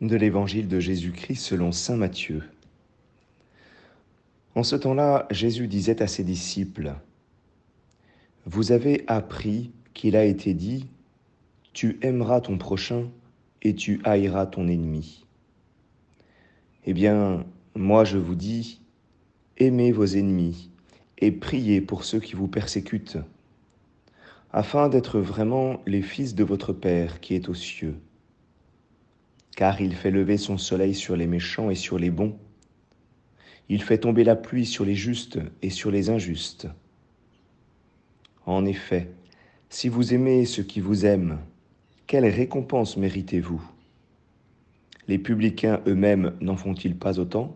de l'évangile de Jésus-Christ selon Saint Matthieu. En ce temps-là, Jésus disait à ses disciples, Vous avez appris qu'il a été dit, Tu aimeras ton prochain et tu haïras ton ennemi. Eh bien, moi je vous dis, aimez vos ennemis et priez pour ceux qui vous persécutent, afin d'être vraiment les fils de votre Père qui est aux cieux car il fait lever son soleil sur les méchants et sur les bons. Il fait tomber la pluie sur les justes et sur les injustes. En effet, si vous aimez ceux qui vous aiment, quelle récompense méritez-vous? Les publicains eux-mêmes n'en font-ils pas autant?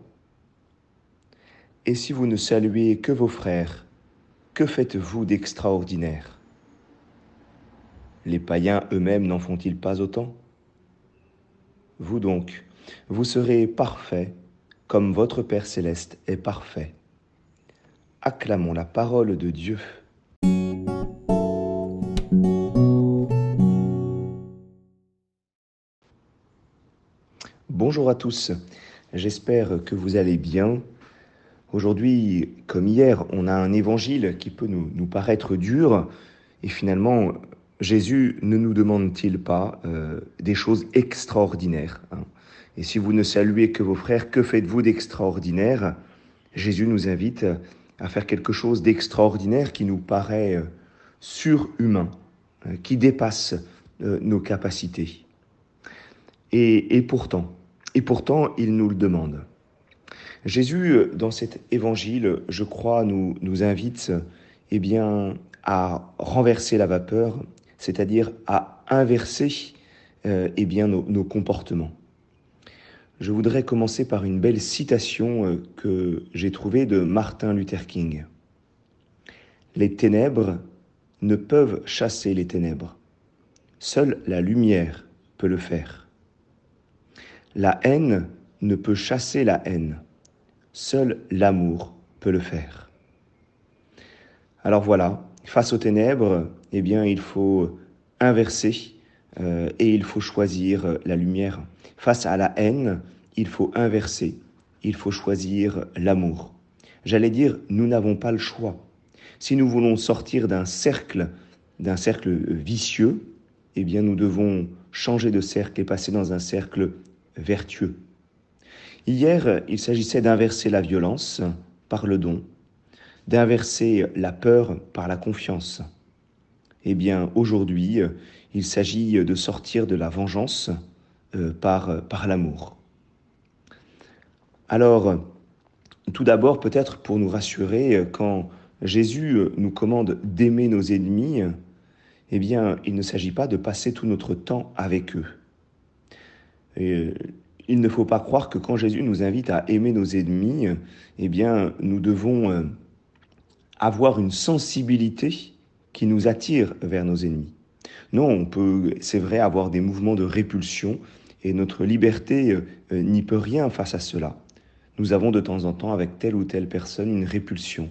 Et si vous ne saluez que vos frères, que faites-vous d'extraordinaire? Les païens eux-mêmes n'en font-ils pas autant? Vous donc, vous serez parfaits comme votre Père céleste est parfait. Acclamons la parole de Dieu. Bonjour à tous, j'espère que vous allez bien. Aujourd'hui, comme hier, on a un évangile qui peut nous, nous paraître dur et finalement Jésus ne nous demande-t-il pas euh, des choses extraordinaires hein? Et si vous ne saluez que vos frères, que faites-vous d'extraordinaire? Jésus nous invite à faire quelque chose d'extraordinaire qui nous paraît euh, surhumain, euh, qui dépasse nos capacités. Et, et, pourtant, et pourtant, il nous le demande. Jésus, dans cet évangile, je crois, nous, nous invite eh bien, à renverser la vapeur c'est-à-dire à inverser euh, eh bien, nos, comportements. Je voudrais commencer par une belle citation euh, que j'ai trouvée de Martin Luther King. Les ténèbres ne peuvent chasser les ténèbres. Seule la lumière peut le faire. La haine ne peut chasser la haine. Seul l'amour peut le faire. Alors voilà, face aux ténèbres, eh bien, il faut inverser euh, et il faut choisir la lumière. Face à la haine, il faut inverser, il faut choisir l'amour. J'allais dire, nous n'avons pas le choix. Si nous voulons sortir d'un cercle, d'un cercle vicieux, eh bien, nous devons changer de cercle et passer dans un cercle vertueux. Hier, il s'agissait d'inverser la violence par le don, d'inverser la peur par la confiance. Eh bien, aujourd'hui, il s'agit de sortir de la vengeance euh, par, par l'amour. Alors, tout d'abord, peut-être pour nous rassurer, quand Jésus nous commande d'aimer nos ennemis, eh bien, il ne s'agit pas de passer tout notre temps avec eux. Il ne faut pas croire que quand Jésus nous invite à aimer nos ennemis, eh bien, nous devons euh, avoir une sensibilité qui nous attire vers nos ennemis. Non, on peut, c'est vrai, avoir des mouvements de répulsion et notre liberté euh, n'y peut rien face à cela. Nous avons de temps en temps avec telle ou telle personne une répulsion.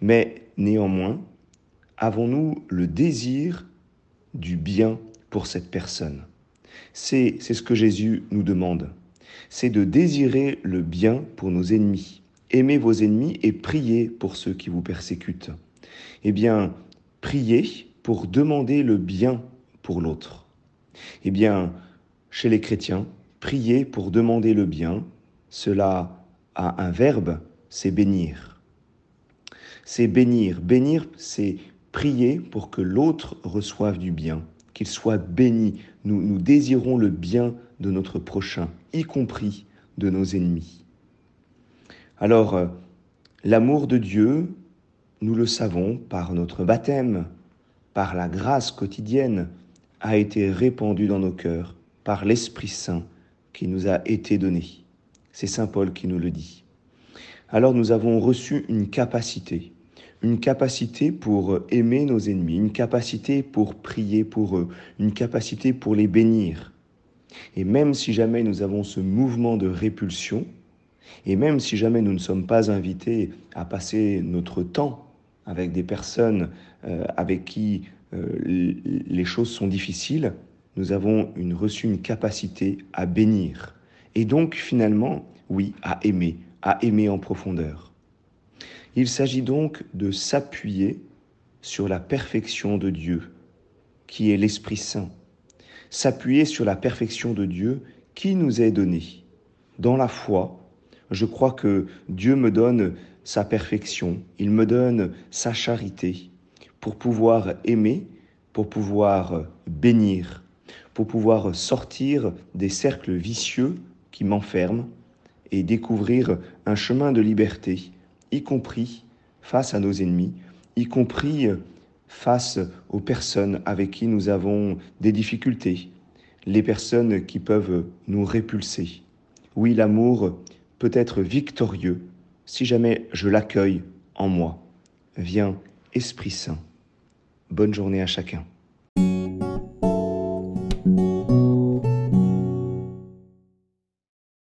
Mais néanmoins, avons-nous le désir du bien pour cette personne? C'est ce que Jésus nous demande. C'est de désirer le bien pour nos ennemis aimez vos ennemis et priez pour ceux qui vous persécutent. Eh bien, priez pour demander le bien pour l'autre. Eh bien, chez les chrétiens, priez pour demander le bien, cela a un verbe, c'est bénir. C'est bénir. Bénir, c'est prier pour que l'autre reçoive du bien, qu'il soit béni. Nous, nous désirons le bien de notre prochain, y compris de nos ennemis. Alors, euh, l'amour de Dieu, nous le savons par notre baptême, par la grâce quotidienne, a été répandu dans nos cœurs par l'Esprit Saint qui nous a été donné. C'est Saint Paul qui nous le dit. Alors nous avons reçu une capacité, une capacité pour aimer nos ennemis, une capacité pour prier pour eux, une capacité pour les bénir. Et même si jamais nous avons ce mouvement de répulsion, et même si jamais nous ne sommes pas invités à passer notre temps avec des personnes euh, avec qui euh, les choses sont difficiles, nous avons une, reçu une capacité à bénir. Et donc finalement, oui, à aimer, à aimer en profondeur. Il s'agit donc de s'appuyer sur la perfection de Dieu, qui est l'Esprit Saint. S'appuyer sur la perfection de Dieu qui nous est donnée. Dans la foi, je crois que Dieu me donne sa perfection, il me donne sa charité pour pouvoir aimer, pour pouvoir bénir, pour pouvoir sortir des cercles vicieux qui m'enferment et découvrir un chemin de liberté, y compris face à nos ennemis, y compris face aux personnes avec qui nous avons des difficultés, les personnes qui peuvent nous répulser. Oui, l'amour peut être victorieux si jamais je l'accueille en moi. Viens, Esprit Saint. Bonne journée à chacun.